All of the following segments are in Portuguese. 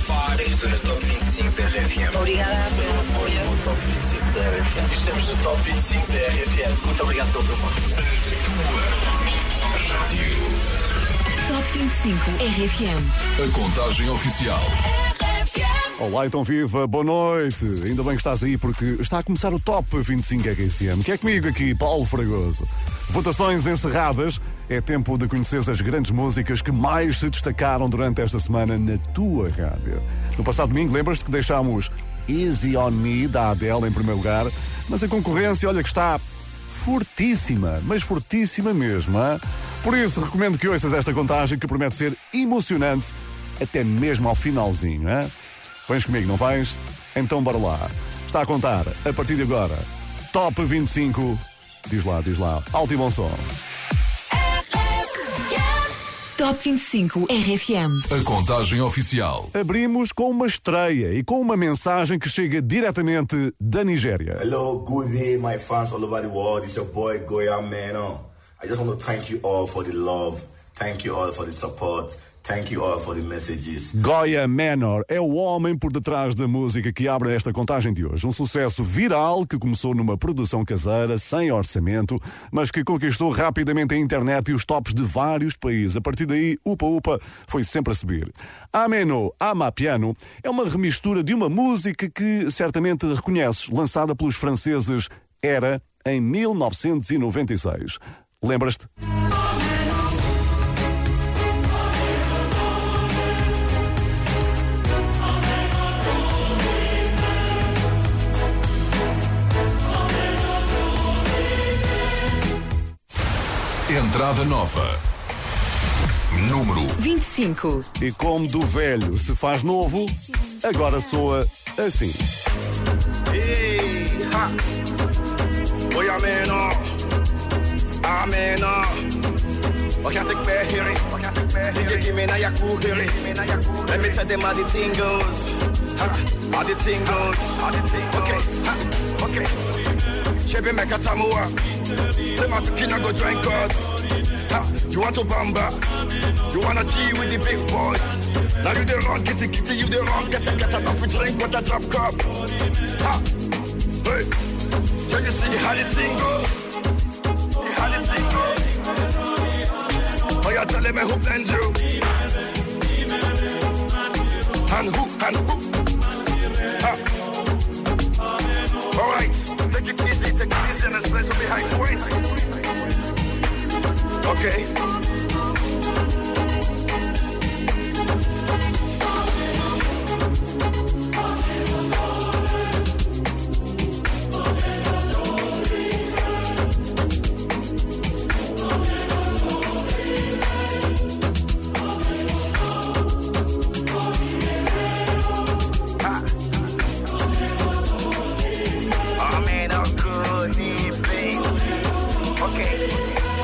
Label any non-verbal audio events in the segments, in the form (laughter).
Estou no Top 25 da RFM. Obrigada pelo apoio. No Top 25 da RFM. Estamos no Top 25 da RFM. Muito obrigado pelo teu voto. Top 25 RFM. A contagem oficial. Olá, então viva, boa noite. Ainda bem que estás aí porque está a começar o Top 25 RFM, que é comigo aqui, Paulo Fragoso. Votações encerradas. É tempo de conheceres as grandes músicas que mais se destacaram durante esta semana na tua rádio. No passado domingo, lembras-te que deixámos Easy on Me da Adele em primeiro lugar, mas a concorrência, olha que está fortíssima, mas fortíssima mesmo. Hein? Por isso, recomendo que ouças esta contagem que promete ser emocionante até mesmo ao finalzinho. Hein? Vens comigo, não vais? Então bora lá. Está a contar, a partir de agora, Top 25. Diz lá, diz lá, alto e bom som. Top 25 RFM. A contagem oficial. Abrimos com uma estreia e com uma mensagem que chega diretamente da Nigéria. Hello, good day, my fans all over the world. It's your boy Goya Meno. I just want to thank you all for the love. Thank you all for the support. Thank you all for the messages. Goya Manor é o homem por detrás da música que abre esta contagem de hoje. Um sucesso viral que começou numa produção caseira, sem orçamento, mas que conquistou rapidamente a internet e os tops de vários países. A partir daí, Upa Upa foi sempre a subir. Ameno Ama Piano é uma remistura de uma música que certamente reconheces, lançada pelos franceses Era em 1996. Lembras-te? Entrada nova. Número 25. E como do velho se faz novo, agora soa assim. Ha. Meno. Ameno. Oh, can't take back hearing. DJ give me na yaku hearing. Let me tell them how the thing goes. Ha, how the thing goes. Okay, ha, okay. Chebe meka tamua. Say my go join God. You want to bamba? You wanna G with the big boys? Now you the wrong, get it, you the wrong, get it, get up, we drink with a drop cup. Ha, hey, can you see how the thing goes? How the thing goes? Oh, you telling me who blend you? And who, and who? Ha. All right, take it easy, take it easy, and let's play some behind points. Okay.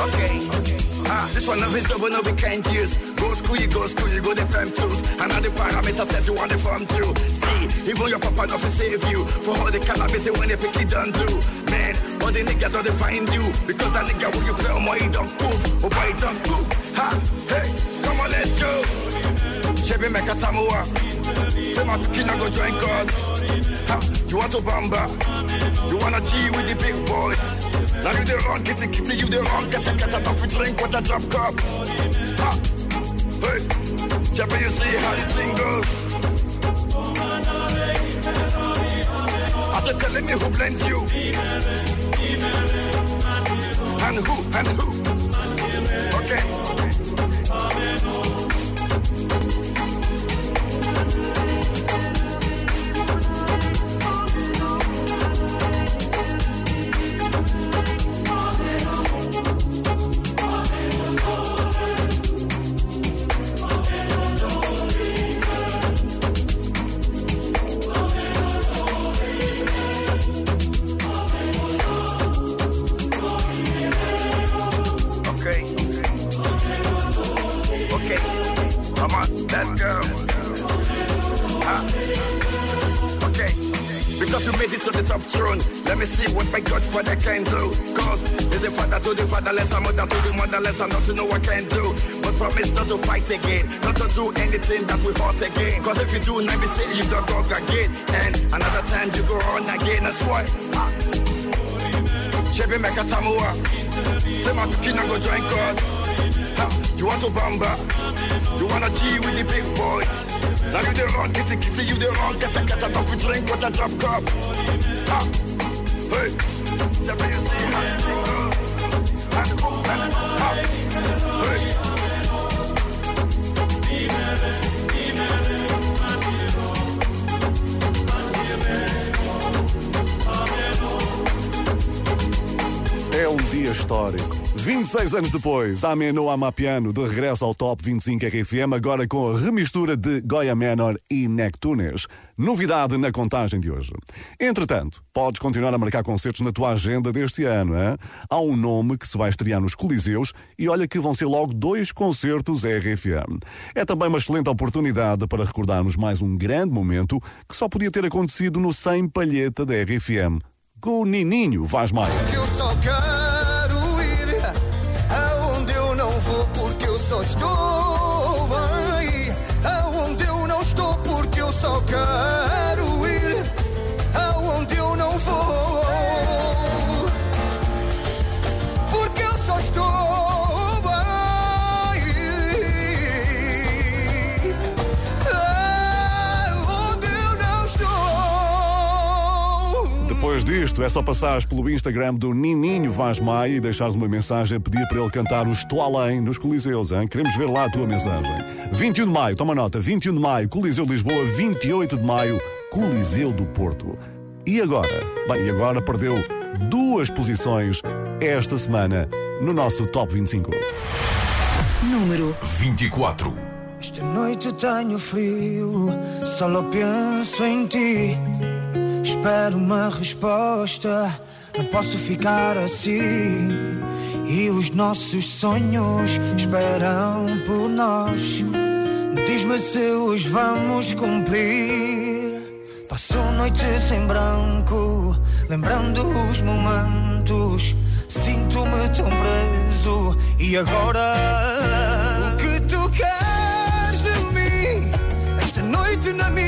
Okay. Ah, this one of his double no we can't use. Go school, you go school, you go the prime tools. And all the parameters that you want to form too. See, even your papa not to save you. For all the cannabis when they pick it done do. Man, all the niggas don't find you. Because that nigga when you play on my don't move. Oh boy, don't move. Ha, hey, come on, let's go. Chevy make a Samoa. Say my kid go join God. Ha, you want to bamba? You wanna G with the big boys? Now you the wrong, kitty kitty, you the wrong, get a get a top drink with a drop cup. Ha, hey, Chevy, you see how the thing goes? I said, telling me who blends you, and who, and who. Okay. Let me see what my Godfather can do. Cause is a father to the fatherless, a mother to the motherless, and not to know what I can do. But promise not to fight again, not to do anything that we hurt again. Cause if you do, let me see you don't go again. And another time you go on again, that's why. Chevy make a tamua. Say my kina go join. Ha, You want to bamba? You wanna G with the big boys? Now you the wrong, kitty kitty, you the wrong, get a get a coffee drink, what a drop cup. Ha, hey, you see how hey. É um dia histórico. 26 anos depois, Ameno Amapiano de regresso ao Top 25 RFM, agora com a remistura de Goya Menor e Nectunes. Novidade na contagem de hoje. Entretanto, podes continuar a marcar concertos na tua agenda deste ano. Hein? Há um nome que se vai estrear nos Coliseus e olha que vão ser logo dois concertos RFM. É também uma excelente oportunidade para recordarmos mais um grande momento que só podia ter acontecido no 100 Palheta da RFM. Com o Nininho Vaz Maia. Disto, é só passares pelo Instagram do Nininho Vaz Maia e deixares uma mensagem a pedir para ele cantar o Estou Além nos Coliseus. Hein? Queremos ver lá a tua mensagem. 21 de maio, toma nota, 21 de maio, Coliseu de Lisboa, 28 de maio, Coliseu do Porto. E agora? Bem, e agora perdeu duas posições esta semana no nosso Top 25. Número 24. Esta noite tenho frio, só penso em ti. Espero uma resposta, não posso ficar assim. E os nossos sonhos esperam por nós. Diz-me se os vamos cumprir. Passo noites em branco, lembrando os momentos. Sinto-me tão preso. E agora? O que tu queres de mim? Esta noite na minha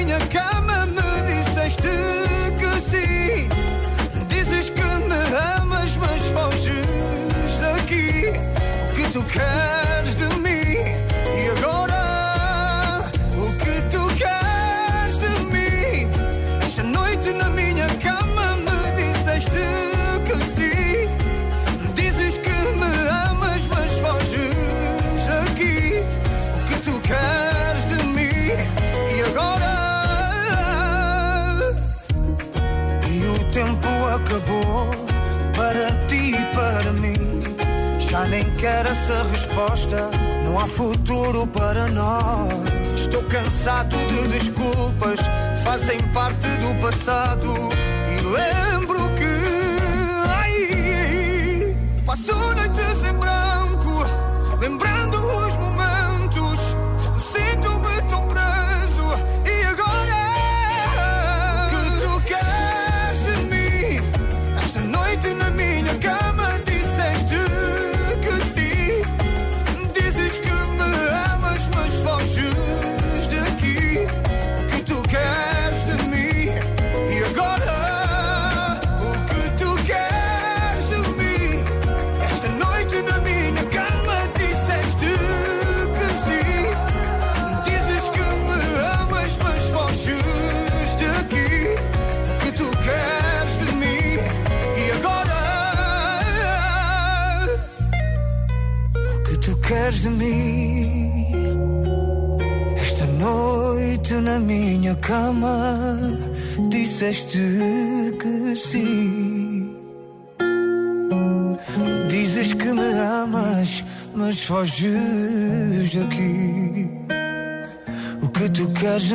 nem quero essa resposta. Não há futuro para nós. Estou cansado de desculpas, fazem parte do passado. E lembro que ai, passo noites em branco, lembrando disseste que sim. Dizes que me amas, mas foges daqui. O que tu queres?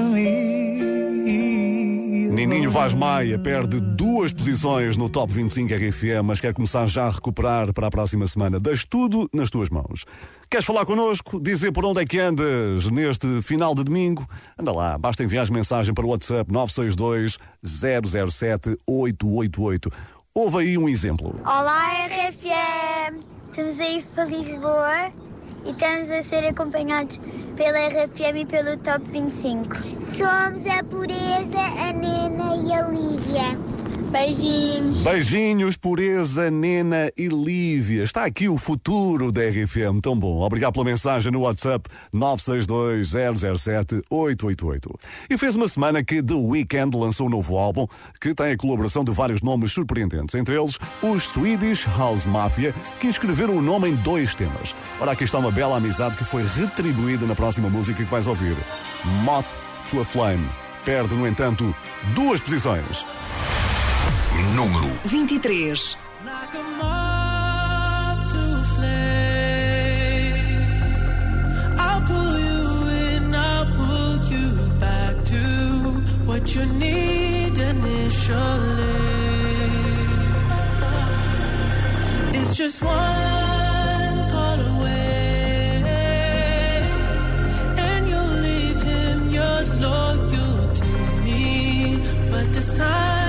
Vaz Maia perde duas posições no Top 25 RFM, mas quer começar já a recuperar para a próxima semana. Das tudo nas tuas mãos. Queres falar connosco? Dizer por onde é que andas neste final de domingo? Anda lá, basta enviar mensagem para o WhatsApp 962 007 888. Ouve aí um exemplo. Olá, RFM! Estamos aí para Lisboa e estamos a ser acompanhados pela RFM e pelo Top 25. Somos a Pureza, a Nena e a Lívia. Beijinhos! Beijinhos, Pureza, Nena e Lívia. Está aqui o futuro da RFM, tão bom. Obrigado pela mensagem no WhatsApp 962-007-888. E fez uma semana que The Weeknd lançou um novo álbum que tem a colaboração de vários nomes surpreendentes, entre eles os Swedish House Mafia, que inscreveram o nome em dois temas. Ora, aqui está uma bela amizade que foi retribuída na próxima música que vais ouvir: Moth to a Flame. Perde, no entanto, duas posições. Número 23. Like a moth to a flame. I'll pull you in, I'll pull you back to what you need initially. It's just one call away, and you'll leave him yours loyal to me. But this time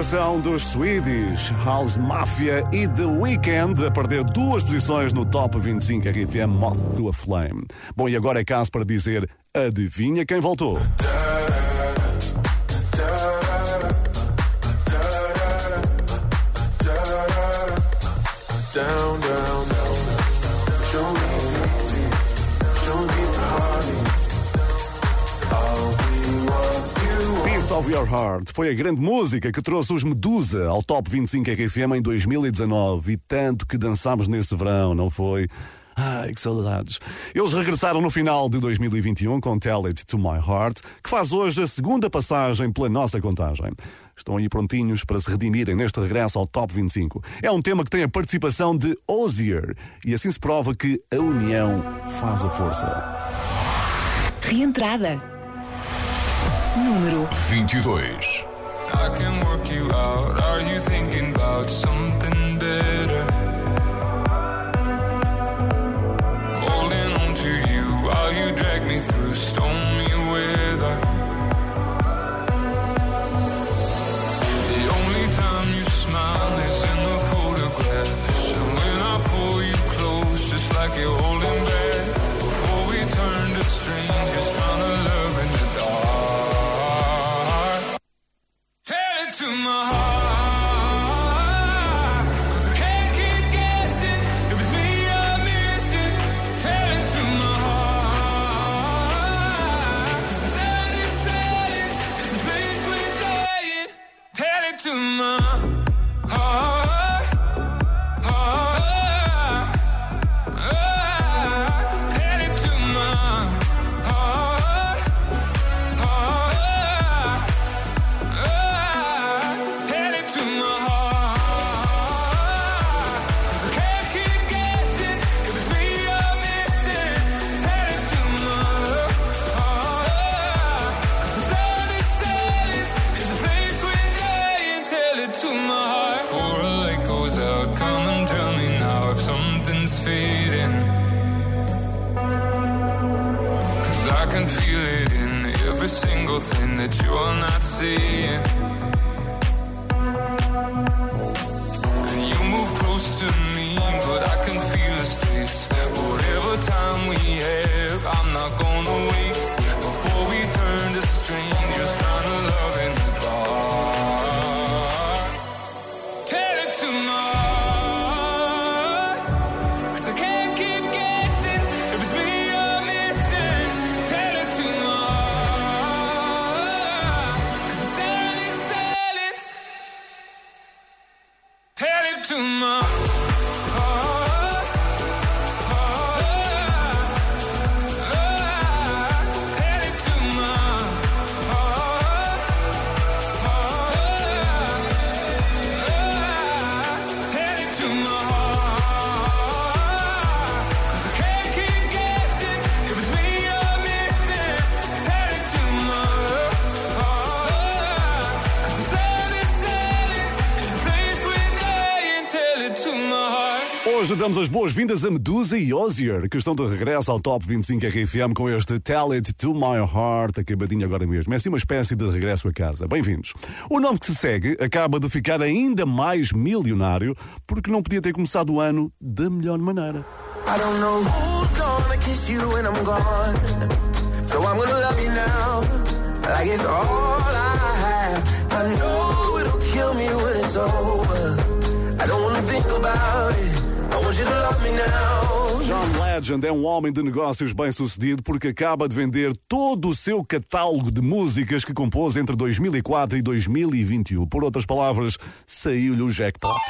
colaboração dos Swedish House Mafia e The Weeknd a perder duas posições no Top 25 RFM Moth to a Flame. Bom, e agora é caso para dizer: adivinha quem voltou? Down, down, down. Piece of Your Heart foi a grande música que trouxe os Medusa ao Top 25 RFM em 2019 e tanto que dançámos nesse verão, não foi? Ai, que saudades. Eles regressaram no final de 2021 com Tell It to My Heart, que faz hoje a segunda passagem pela nossa contagem. Estão aí prontinhos para se redimirem neste regresso ao Top 25. É um tema que tem a participação de Ozier e assim se prova que a união faz a força. Reentrada. Número 22. I can work you out. Are you thinking about something better? Damos as boas-vindas a Medusa e Osier, que estão de regresso ao Top 25 RFM com este Tell It to My Heart, acabadinho agora mesmo. É assim uma espécie de regresso a casa. Bem-vindos. O nome que se segue acaba de ficar ainda mais milionário porque não podia ter começado o ano da melhor maneira. I don't know who's gonna kiss you when I'm gone. So I'm gonna love you now. Like it's all I have. I know it'll kill me when it's over. I don't wanna think about it. John Legend é um homem de negócios bem-sucedido porque acaba de vender todo o seu catálogo de músicas que compôs entre 2004 e 2021. Por outras palavras, saiu-lhe o jackpot.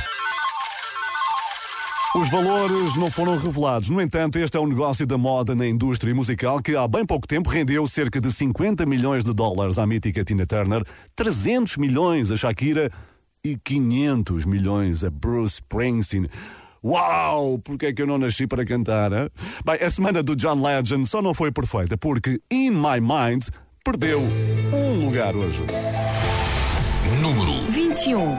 Os valores não foram revelados. No entanto, este é um negócio da moda na indústria musical que há bem pouco tempo rendeu cerca de 50 milhões de dólares à mítica Tina Turner, 300 milhões a Shakira e 500 milhões a Bruce Springsteen. Uau! Porque é que eu não nasci para cantar? Hein? Bem, a semana do John Legend só não foi perfeita porque In My Mind perdeu um lugar hoje. Número 21.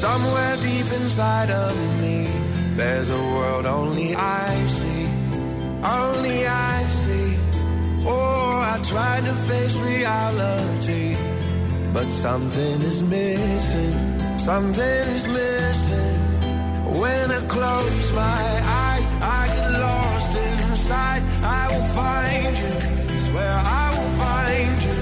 Somewhere deep inside of me, there's a world only I see. Only I see. Oh, I tried to face reality, but something is missing. Something is missing. When I close my eyes, I get lost inside. I will find you. Swear I will find you.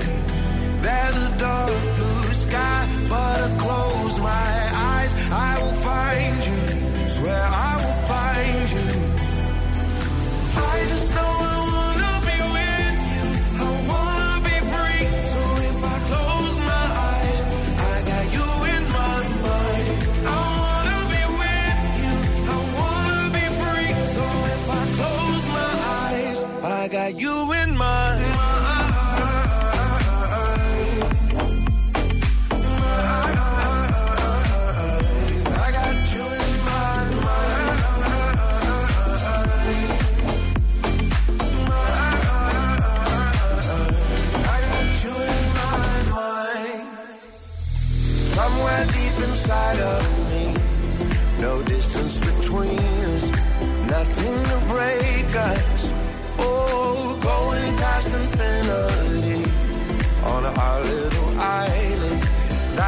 There's a dark blue sky, but I close my eyes. I will find you. Swear I will find you. I just know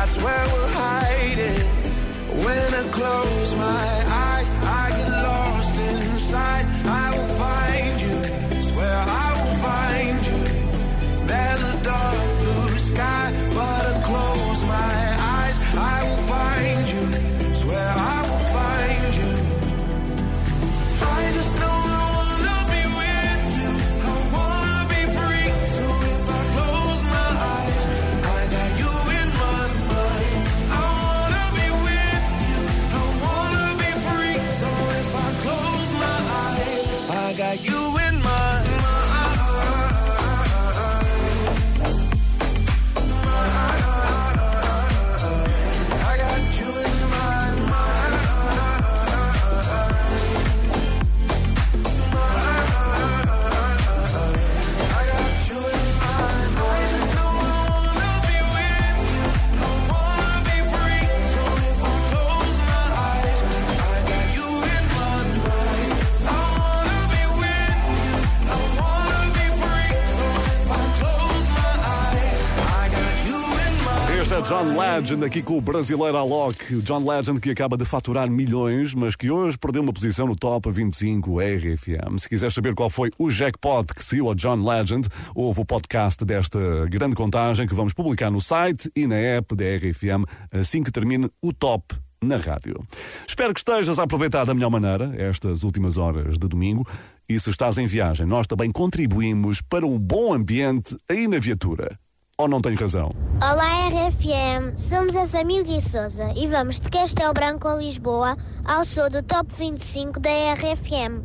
That's where we're hiding. When I close my eyes, Legend aqui com o brasileiro Alok. John Legend que acaba de faturar milhões, mas que hoje perdeu uma posição no Top 25 RFM. Se quiser saber qual foi o jackpot que saiu a John Legend, houve o podcast desta grande contagem que vamos publicar no site e na app da RFM assim que termine o Top na rádio. Espero que estejas a aproveitar da melhor maneira estas últimas horas de domingo. E se estás em viagem, nós também contribuímos para um bom ambiente aí na viatura. Ou não tenho razão? Olá RFM, somos a família Souza e vamos de Castelo Branco a Lisboa ao som do Top 25 da RFM.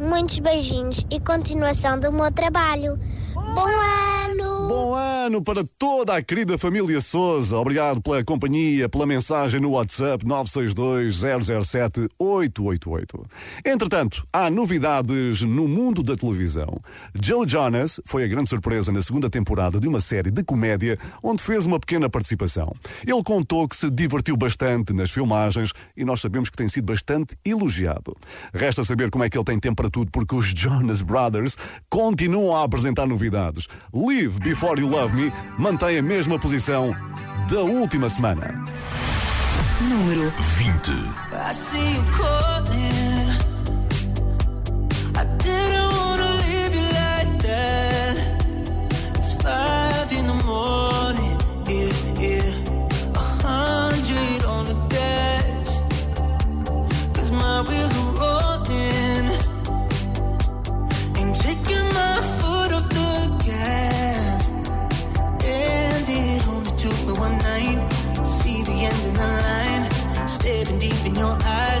Muitos beijinhos e continuação do meu trabalho. Bom ano! Bom ano para toda a querida família Souza. Obrigado pela companhia, pela mensagem no WhatsApp 962-007-888. Entretanto, há novidades no mundo da televisão. Joe Jonas foi a grande surpresa na segunda temporada de uma série de comédia onde fez uma pequena participação. Ele contou que se divertiu bastante nas filmagens e nós sabemos que tem sido bastante elogiado. Resta saber como é que ele tem tempo para tudo porque os Jonas Brothers continuam a apresentar novidades. Live Before You Love Me mantém a mesma posição da última semana. Número 20. I see you calling. I didn't wanna leave you like that. It's five in the morning. Yeah, yeah. A hundred on the dash. Cause my wheels your eyes.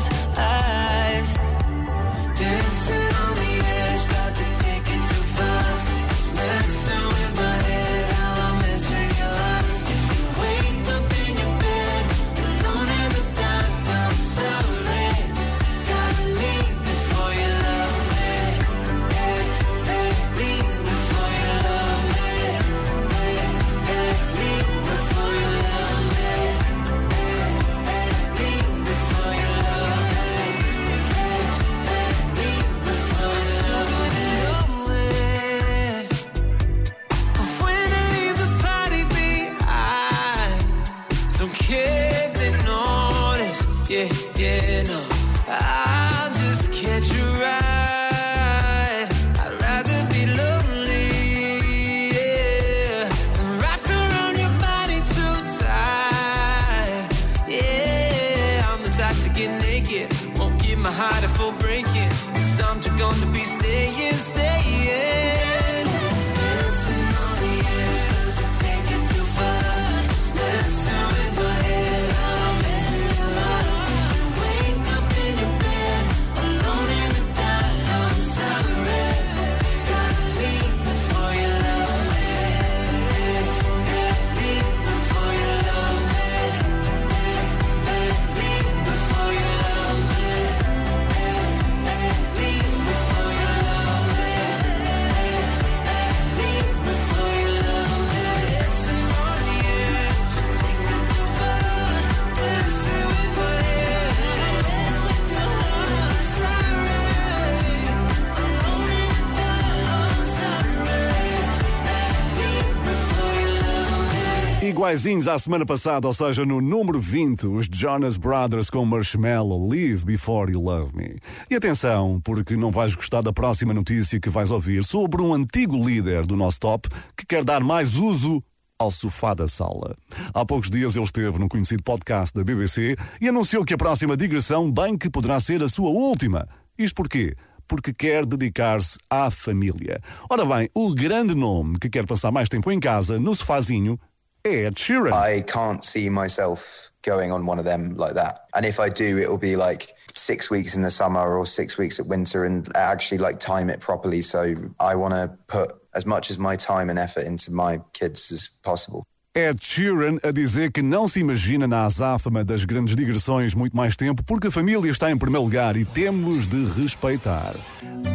Iguaizinhos à semana passada, ou seja, no número 20, os Jonas Brothers com Marshmallow, Live Before You Love Me. E atenção, porque não vais gostar da próxima notícia que vais ouvir sobre um antigo líder do nosso top que quer dar mais uso ao sofá da sala. Há poucos dias ele esteve num conhecido podcast da BBC e anunciou que a próxima digressão bem que poderá ser a sua última. Isto porquê? Porque quer dedicar-se à família. Ora bem, o grande nome que quer passar mais tempo em casa, no sofazinho, Ed Sheeran. I can't see myself going on one of them like that. And if I do, be like six weeks in the summer or six weeks at winter and actually like time it properly. So I want to put as much as my time and effort into my kids as possible. Ed Sheeran a dizer que não se imagina na azáfama das grandes digressões muito mais tempo porque a família está em primeiro lugar e temos de respeitar.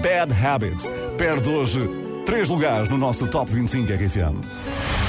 Bad Habits perde hoje três lugares no nosso Top 25 RFM.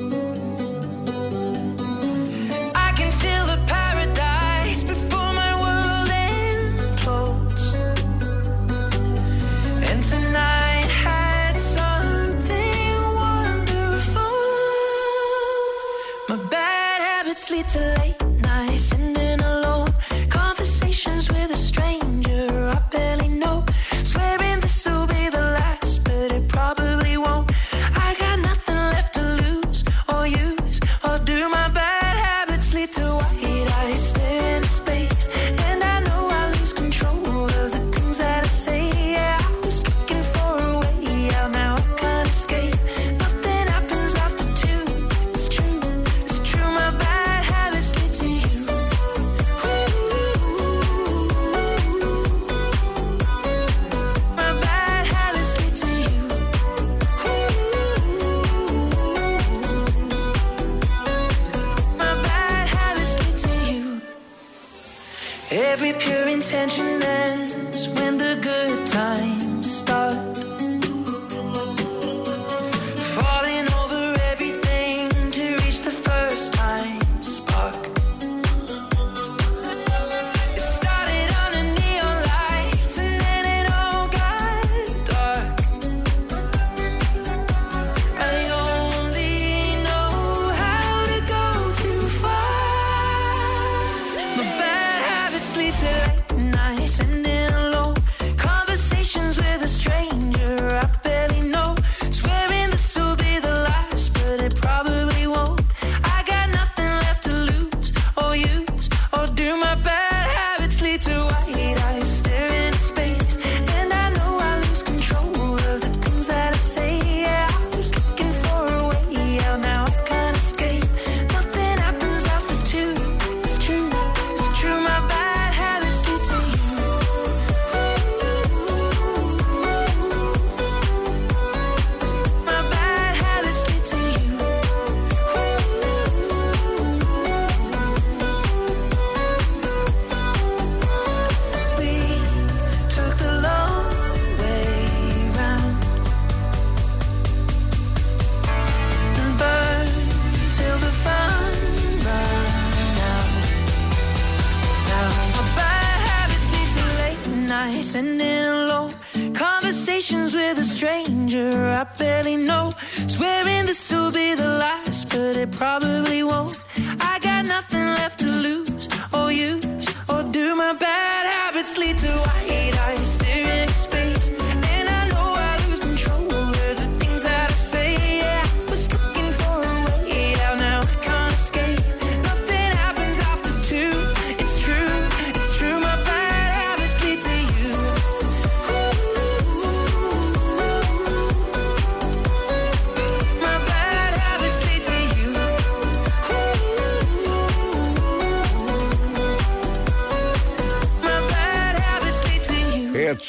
In alone conversations with a stranger I barely know. Swearing this will be the last, but it probably won't. I got nothing left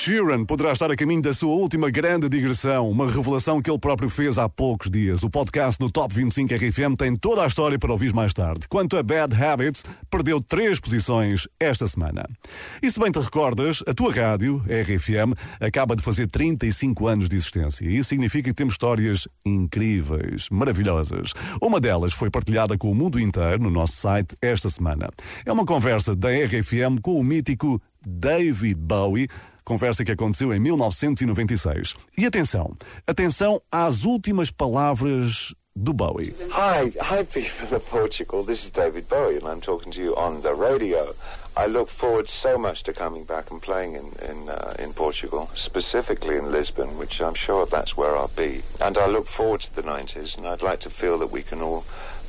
Sheeran poderá estar a caminho da sua última grande digressão, uma revelação que ele próprio fez há poucos dias. O podcast do Top 25 RFM tem toda a história para ouvir mais tarde. Quanto a Bad Habits, perdeu três posições esta semana. E se bem te recordas, a tua rádio, RFM, acaba de fazer 35 anos de existência. E isso significa que temos histórias incríveis, maravilhosas. Uma delas foi partilhada com o mundo inteiro no nosso site esta semana. É uma conversa da RFM com o mítico David Bowie, conversa que aconteceu em 1996. E atenção, atenção às últimas palavras do Bowie. Hi, hi, people of Portugal. This is David Bowie, and I'm talking to you on the radio. I look forward so much to coming back and playing in in, uh, in Portugal, specifically in Lisbon, which I'm sure that's where I'll be. And I look forward to the 90s, and I'd like to feel that we can all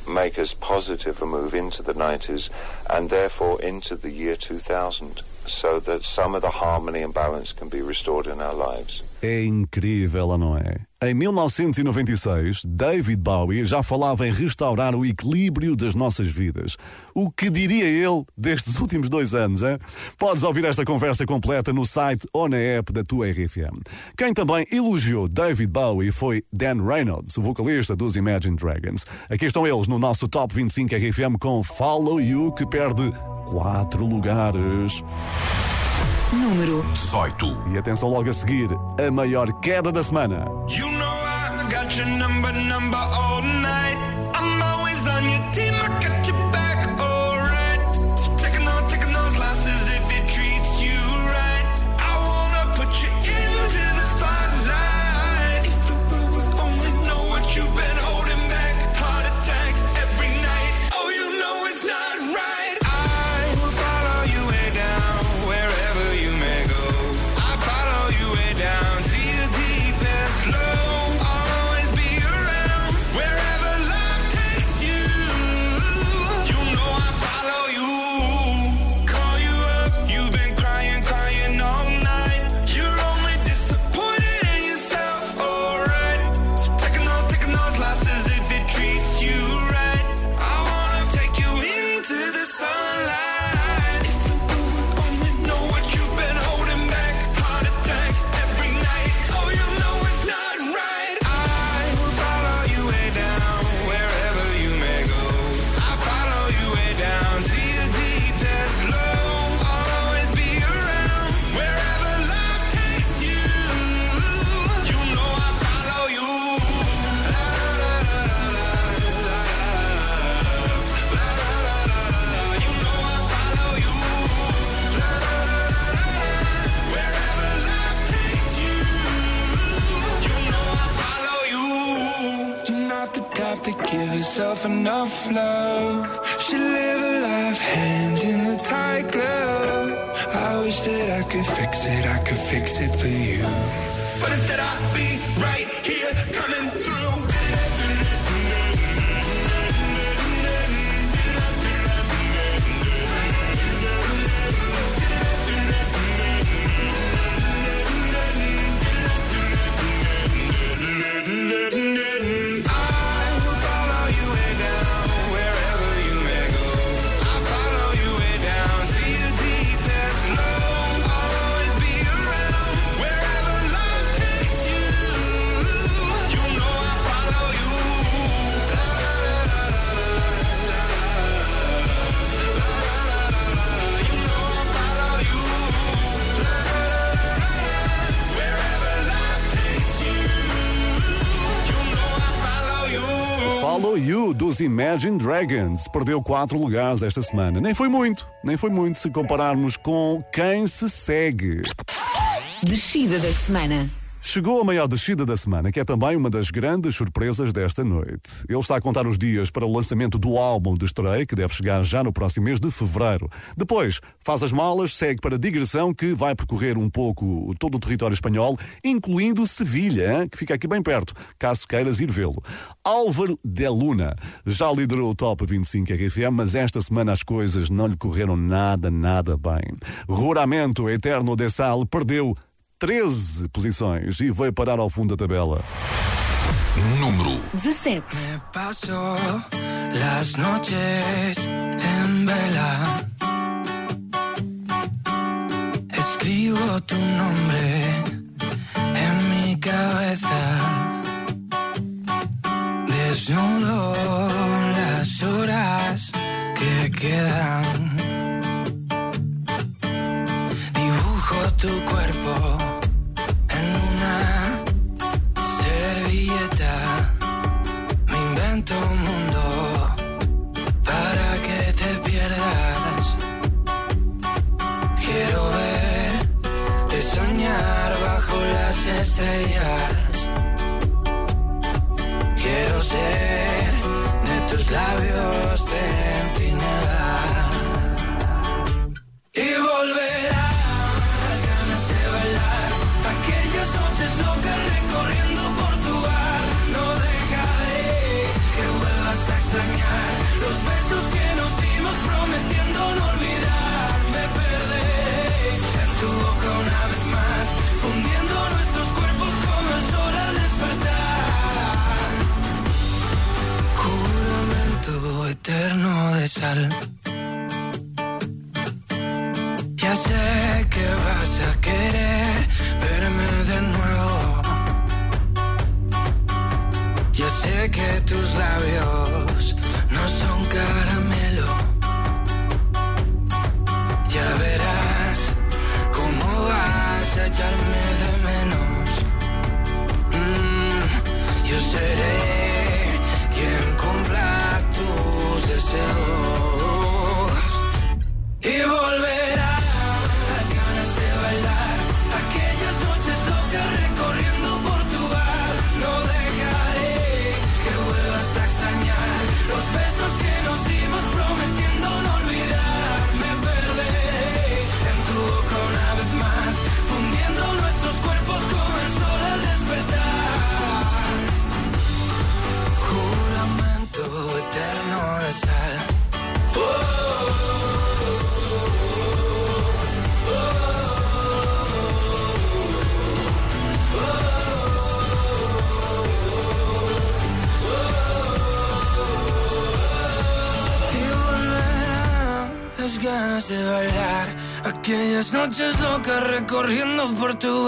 make as positive a move into the 90s and therefore into the year 2000 so that some of the harmony and balance can be restored in our lives. É incrível, não é? Em 1996, David Bowie já falava em restaurar o equilíbrio das nossas vidas. O que diria ele destes últimos dois anos, hein? Podes ouvir esta conversa completa no site ou na app da tua RFM. Quem também elogiou David Bowie foi Dan Reynolds, o vocalista dos Imagine Dragons. Aqui estão eles no nosso Top 25 RFM com Follow You, que perde quatro lugares. Número 18. E atenção logo a seguir, a maior queda da semana. You know I got your number, number all Imagine Dragons perdeu quatro lugares esta semana. Nem foi muito, nem foi muito se compararmos com quem se segue. Descida da semana. Chegou a maior descida da semana, que é também uma das grandes surpresas desta noite. Ele está a contar os dias para o lançamento do álbum de estreia, que deve chegar já no próximo mês de fevereiro. Depois, faz as malas, segue para a digressão, que vai percorrer um pouco todo o território espanhol, incluindo Sevilha, que fica aqui bem perto, caso queiras ir vê-lo. Álvaro de Luna já liderou o Top 25 RFM, mas esta semana as coisas não lhe correram nada, nada bem. Ruramento Eterno de Sal perdeu 13 posições e veio parar ao fundo da tabela. Número 17. Me paso las noches en vela. Escribo tu nombre en mi cabeza. Desnudo las horas que quedan. Eterno de corriendo por tu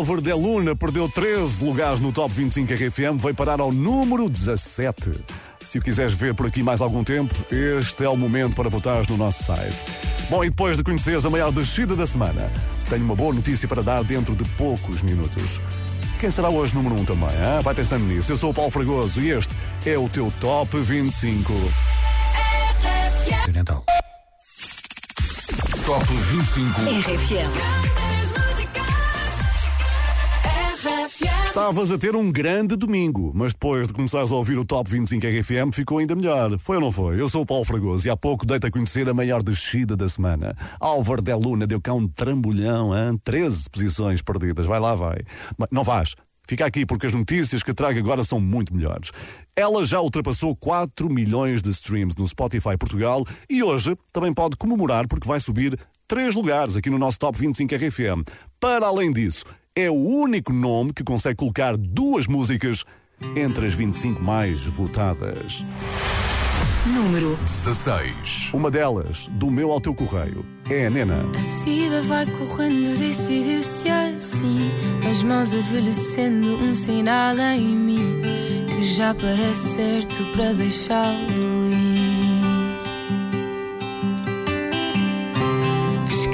Álvaro de Luna perdeu 13 lugares no Top 25 RFM, veio parar ao número 17. Se o quiseres ver por aqui mais algum tempo, este é o momento para votares no nosso site. Bom, e depois de conheceres a maior descida da semana, tenho uma boa notícia para dar dentro de poucos minutos. Quem será hoje número 1 um também? Hein? Vai pensando nisso. Eu sou o Paulo Fragoso e este é o teu Top 25. Natal. Top 25. RFM. Estavas a ter um grande domingo, mas depois de começares a ouvir o Top 25 RFM ficou ainda melhor. Foi ou não foi? Eu sou o Paulo Fragoso e há pouco dei-te a conhecer a maior descida da semana. Álvaro de Luna deu cá um trambolhão, hein? 13 posições perdidas. Vai lá, vai. Mas não vais. Fica aqui porque as notícias que trago agora são muito melhores. Ela já ultrapassou 4 milhões de streams no Spotify Portugal e hoje também pode comemorar porque vai subir 3 lugares aqui no nosso Top 25 RFM. Para além disso, é o único nome que consegue colocar duas músicas entre as 25 mais votadas. Número 16. Uma delas, do meu ao teu correio, é a Nena. A vida vai correndo, decidiu-se assim. As mãos envelhecendo, um sinal em mim que já parece certo para deixá-lo ir.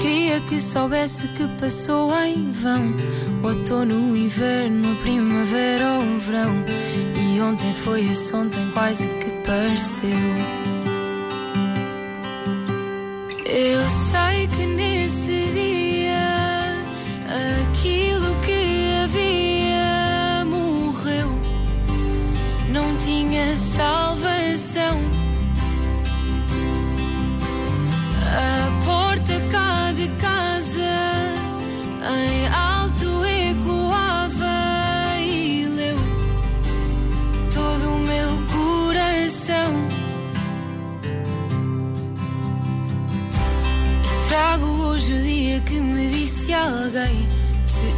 Queria que soubesse que passou em vão. Outono, inverno, primavera ou verão. E ontem foi esse ontem quase que pareceu. Eu sei que nesse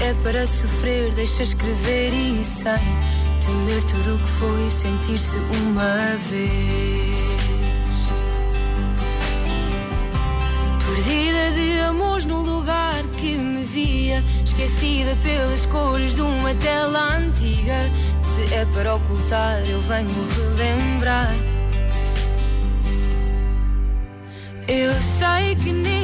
é para sofrer, deixa escrever e sem temer tudo o que foi sentir-se uma vez. Perdida de amores no lugar que me via, esquecida pelas cores de uma tela antiga. Se é para ocultar, eu venho relembrar. Eu sei que nesse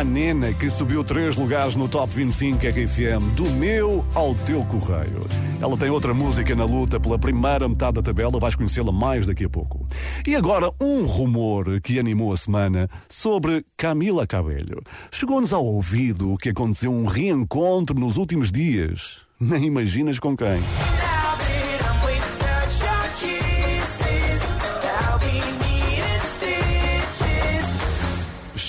à Nena, que subiu três lugares no Top 25 RFM, do meu ao teu correio. Ela tem outra música na luta pela primeira metade da tabela, vais conhecê-la mais daqui a pouco. E agora, um rumor que animou a semana sobre Camila Cabello. Chegou-nos ao ouvido que aconteceu um reencontro nos últimos dias. Nem imaginas com quem.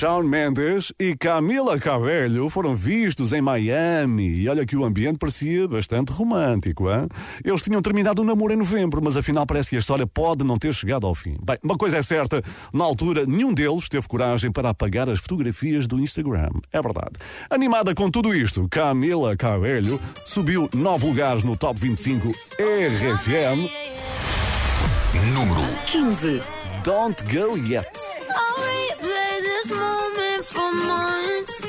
Shawn Mendes e Camila Cabello foram vistos em Miami e olha que o ambiente parecia bastante romântico. Hein? Eles tinham terminado o namoro em novembro, mas afinal parece que a história pode não ter chegado ao fim. Bem, uma coisa é certa, na altura nenhum deles teve coragem para apagar as fotografias do Instagram. É verdade. Animada com tudo isto, Camila Cabello subiu nove lugares no Top 25 RFM. Número 15. Don't Go Yet. Moment for months.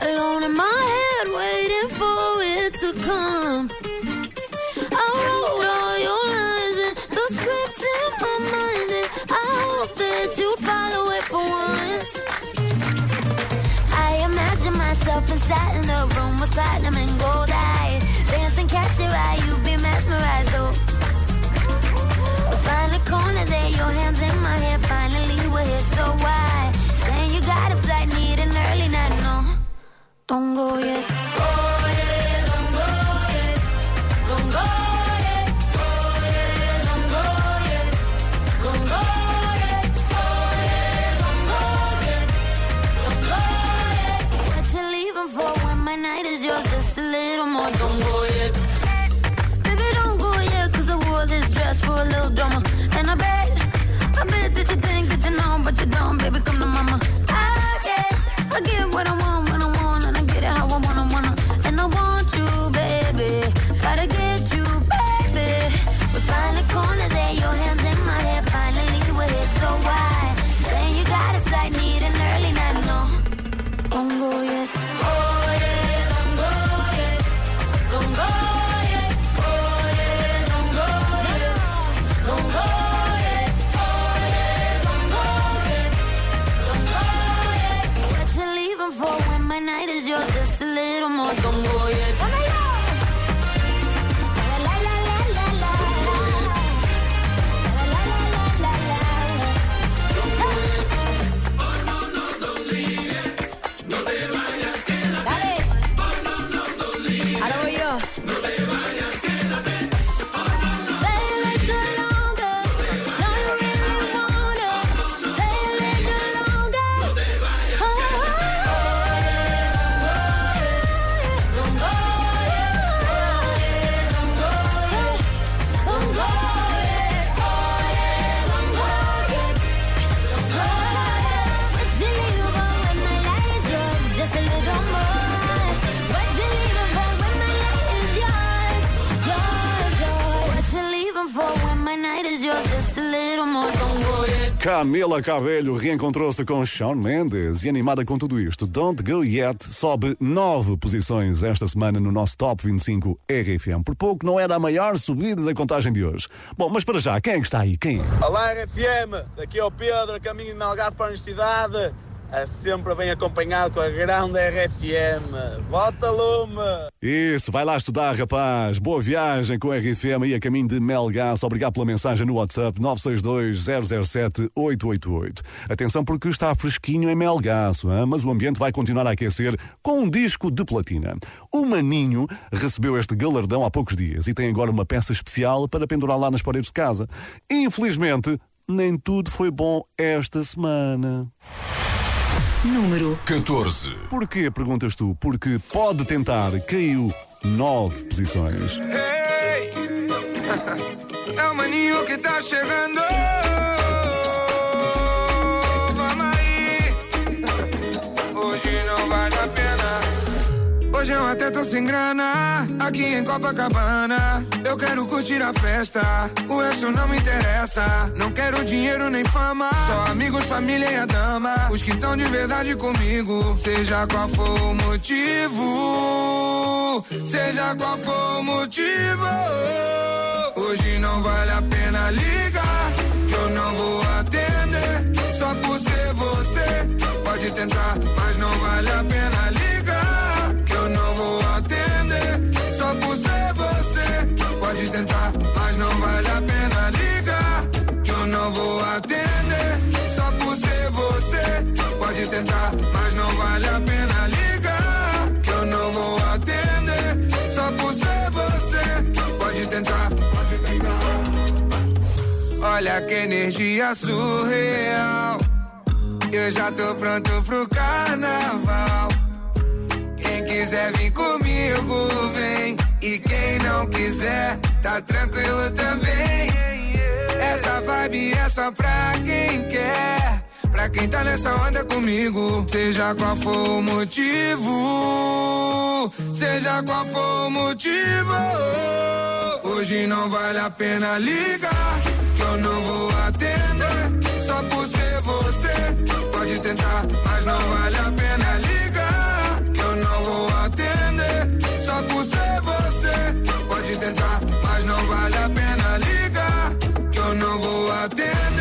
Alone in my head, waiting for it to come. I wrote all your lines and the scripts in my mind, and I hope that you follow it for once. I imagine myself inside in a room with platinum and gold eyes, dancing, catch your eye, you be mesmerized. Oh. Find the corner there, your hands in my hair. Finally, we're here, so why? Flight, need an early night. No, don't go yet. Oh, Camila Cabello reencontrou-se com Shawn Mendes e animada com tudo isto, Don't Go Yet sobe nove posições esta semana no nosso Top 25 RFM. Por pouco não era a maior subida da contagem de hoje. Bom, mas para já, quem é que está aí? Quem é? Olá RFM, daqui é o Pedro, caminho de Melgaço para a Universidade, é sempre bem acompanhado com a grande RFM. Volta Lume! Isso, vai lá estudar, rapaz. Boa viagem com a RFM e a caminho de Melgaço. Obrigado pela mensagem no WhatsApp 962-007-888. Atenção porque está fresquinho em Melgaço, hein? mas o ambiente vai continuar a aquecer com um disco de platina. O Maninho recebeu este galardão há poucos dias e tem agora uma peça especial para pendurar lá nas paredes de casa. Infelizmente, nem tudo foi bom esta semana. Número 14. Porquê, perguntas tu? Porque pode tentar, caiu nove posições. Ei, (laughs) é o maninho que tá chegando. Sem grana, aqui em Copacabana. Eu quero curtir a festa, o resto não me interessa. Não quero dinheiro nem fama, só amigos, família e a dama. Os que estão de verdade comigo, seja qual for o motivo. Seja qual for o motivo. Hoje não vale a pena ligar, que eu não vou atender. Só por ser você, pode tentar, mas não vale a pena energia surreal. Eu já tô pronto pro carnaval. Quem quiser vir comigo, vem. E quem não quiser, tá tranquilo também. Essa vibe é só pra quem quer. Quem tá nessa onda comigo, seja qual for o motivo, seja qual for o motivo. Hoje não vale a pena ligar, que eu não vou atender. Só por ser você, pode tentar, mas não vale a pena ligar, que eu não vou atender. Só por ser você, pode tentar, mas não vale a pena ligar, que eu não vou atender.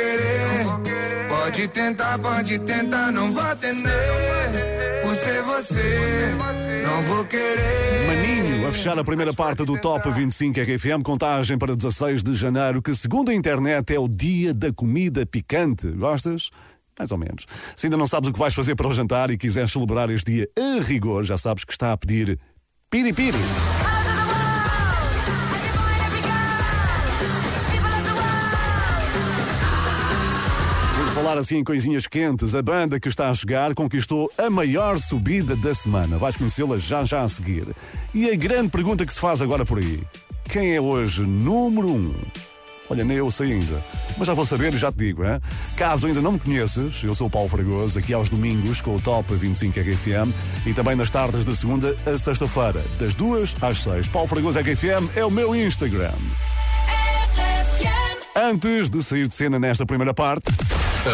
Querer. Pode tentar, pode tentar, não vai atender. Por ser você, não vou querer. Maninho a fechar a primeira parte do Top 25 RFM, contagem para 16 de janeiro, que segundo a internet é o dia da comida picante. Gostas? Mais ou menos. Se ainda não sabes o que vais fazer para o jantar e quiseres celebrar este dia a rigor, já sabes que está a pedir piripiri. Por falar assim em coisinhas quentes, a banda que está a chegar conquistou a maior subida da semana. Vais conhecê-la já já a seguir. E a grande pergunta que se faz agora por aí: quem é hoje número um? Olha, nem eu sei ainda. Mas já vou saber e já te digo, hein? Caso ainda não me conheças, eu sou o Paulo Fragoso, aqui aos domingos com o Top 25 RFM e também nas tardes de segunda a sexta-feira, das duas às seis. Paulo Fragoso RFM é o meu Instagram. Antes de sair de cena nesta primeira parte,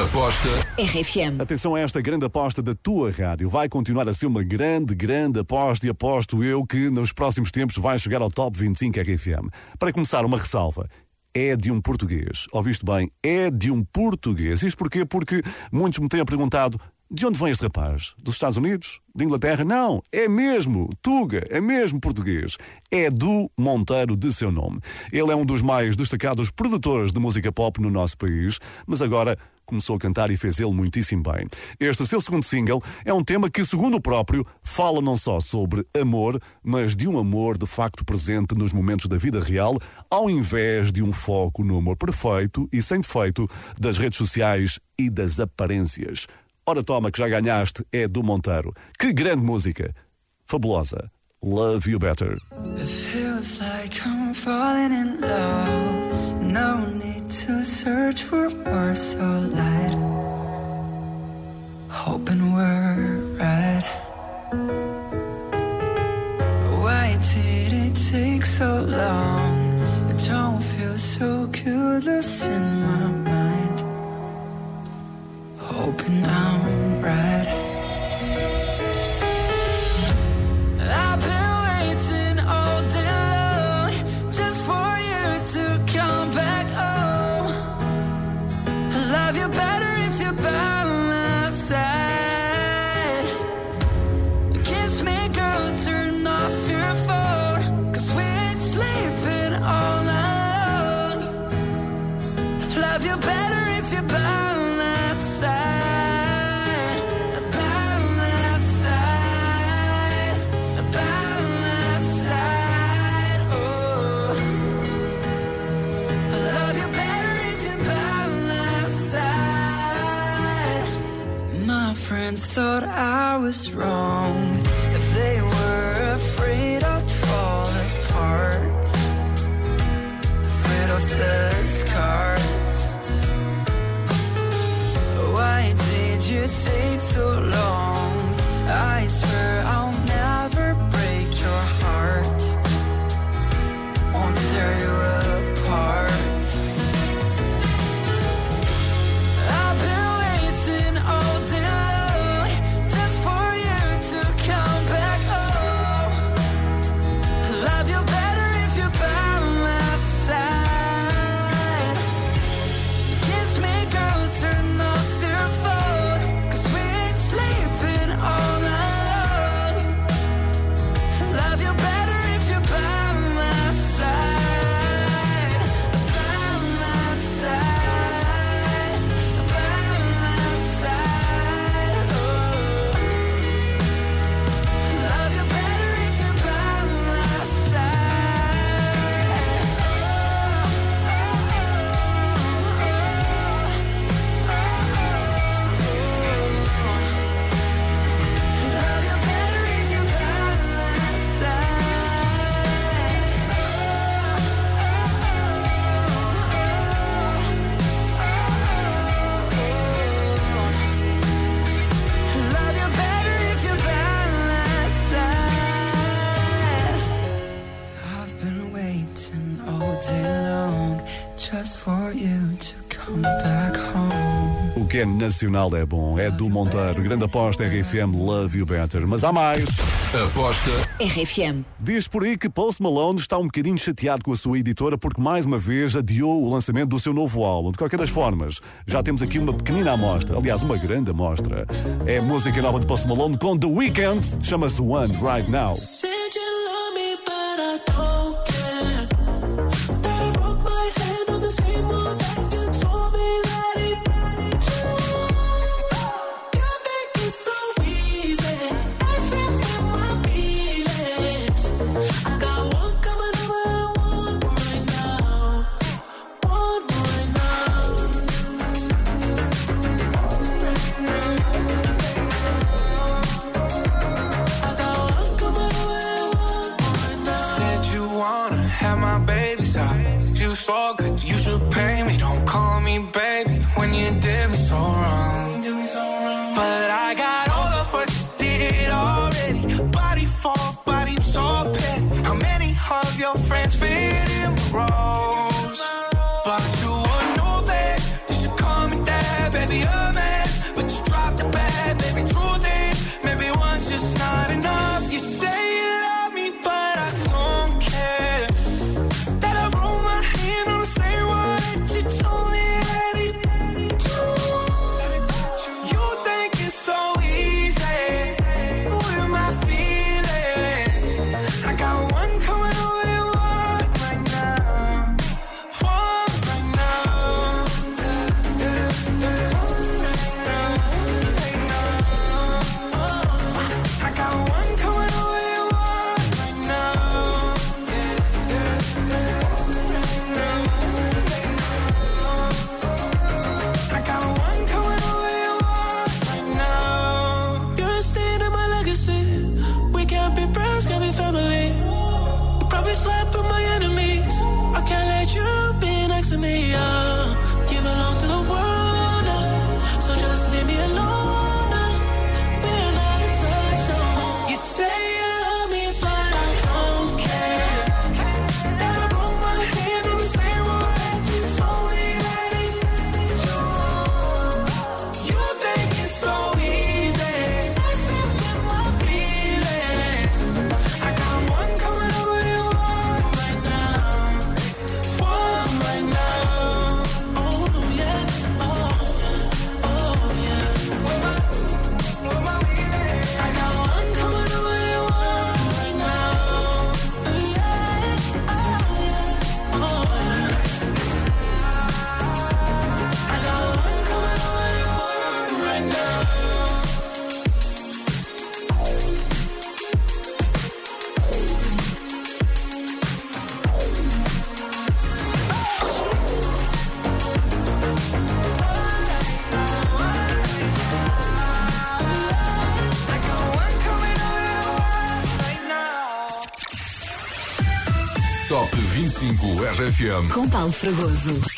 Aposta RFM. Atenção a esta grande aposta da tua rádio. Vai continuar a ser uma grande, grande aposta e aposto eu que nos próximos tempos vai chegar ao Top 25 RFM. Para começar, uma ressalva. É de um português. Ouviste bem? É de um português. Isto porquê? Porque muitos me têm perguntado de onde vem este rapaz? Dos Estados Unidos? De Inglaterra? Não, é mesmo Tuga, é mesmo português. É do Monteiro de seu nome. Ele é um dos mais destacados produtores de música pop no nosso país, mas agora começou a cantar e fez ele muitíssimo bem. Este seu segundo single é um tema que, segundo o próprio, fala não só sobre amor, mas de um amor de facto presente nos momentos da vida real, ao invés de um foco no amor perfeito e sem defeito das redes sociais e das aparências. Ora toma que já ganhaste é do Monteiro. Que grande música! Fabulosa. Love You Better. It feels like I'm falling in love. No need to search for so light. Hoping we're right. Why did it take so long? It don't feel so in my mind. Hoping I'm right. Friends thought I was wrong. O que é nacional é bom, é do Monteiro. Grande aposta RFM Love You Better. Mas há mais. Aposta RFM. Diz por aí que Post Malone está um bocadinho chateado com a sua editora porque mais uma vez adiou o lançamento do seu novo álbum. De qualquer das formas, já temos aqui uma pequenina amostra, aliás, uma grande amostra. É música nova de Post Malone com The Weeknd, chama-se One Right Now. struggle. FM. Com Paulo Fragoso.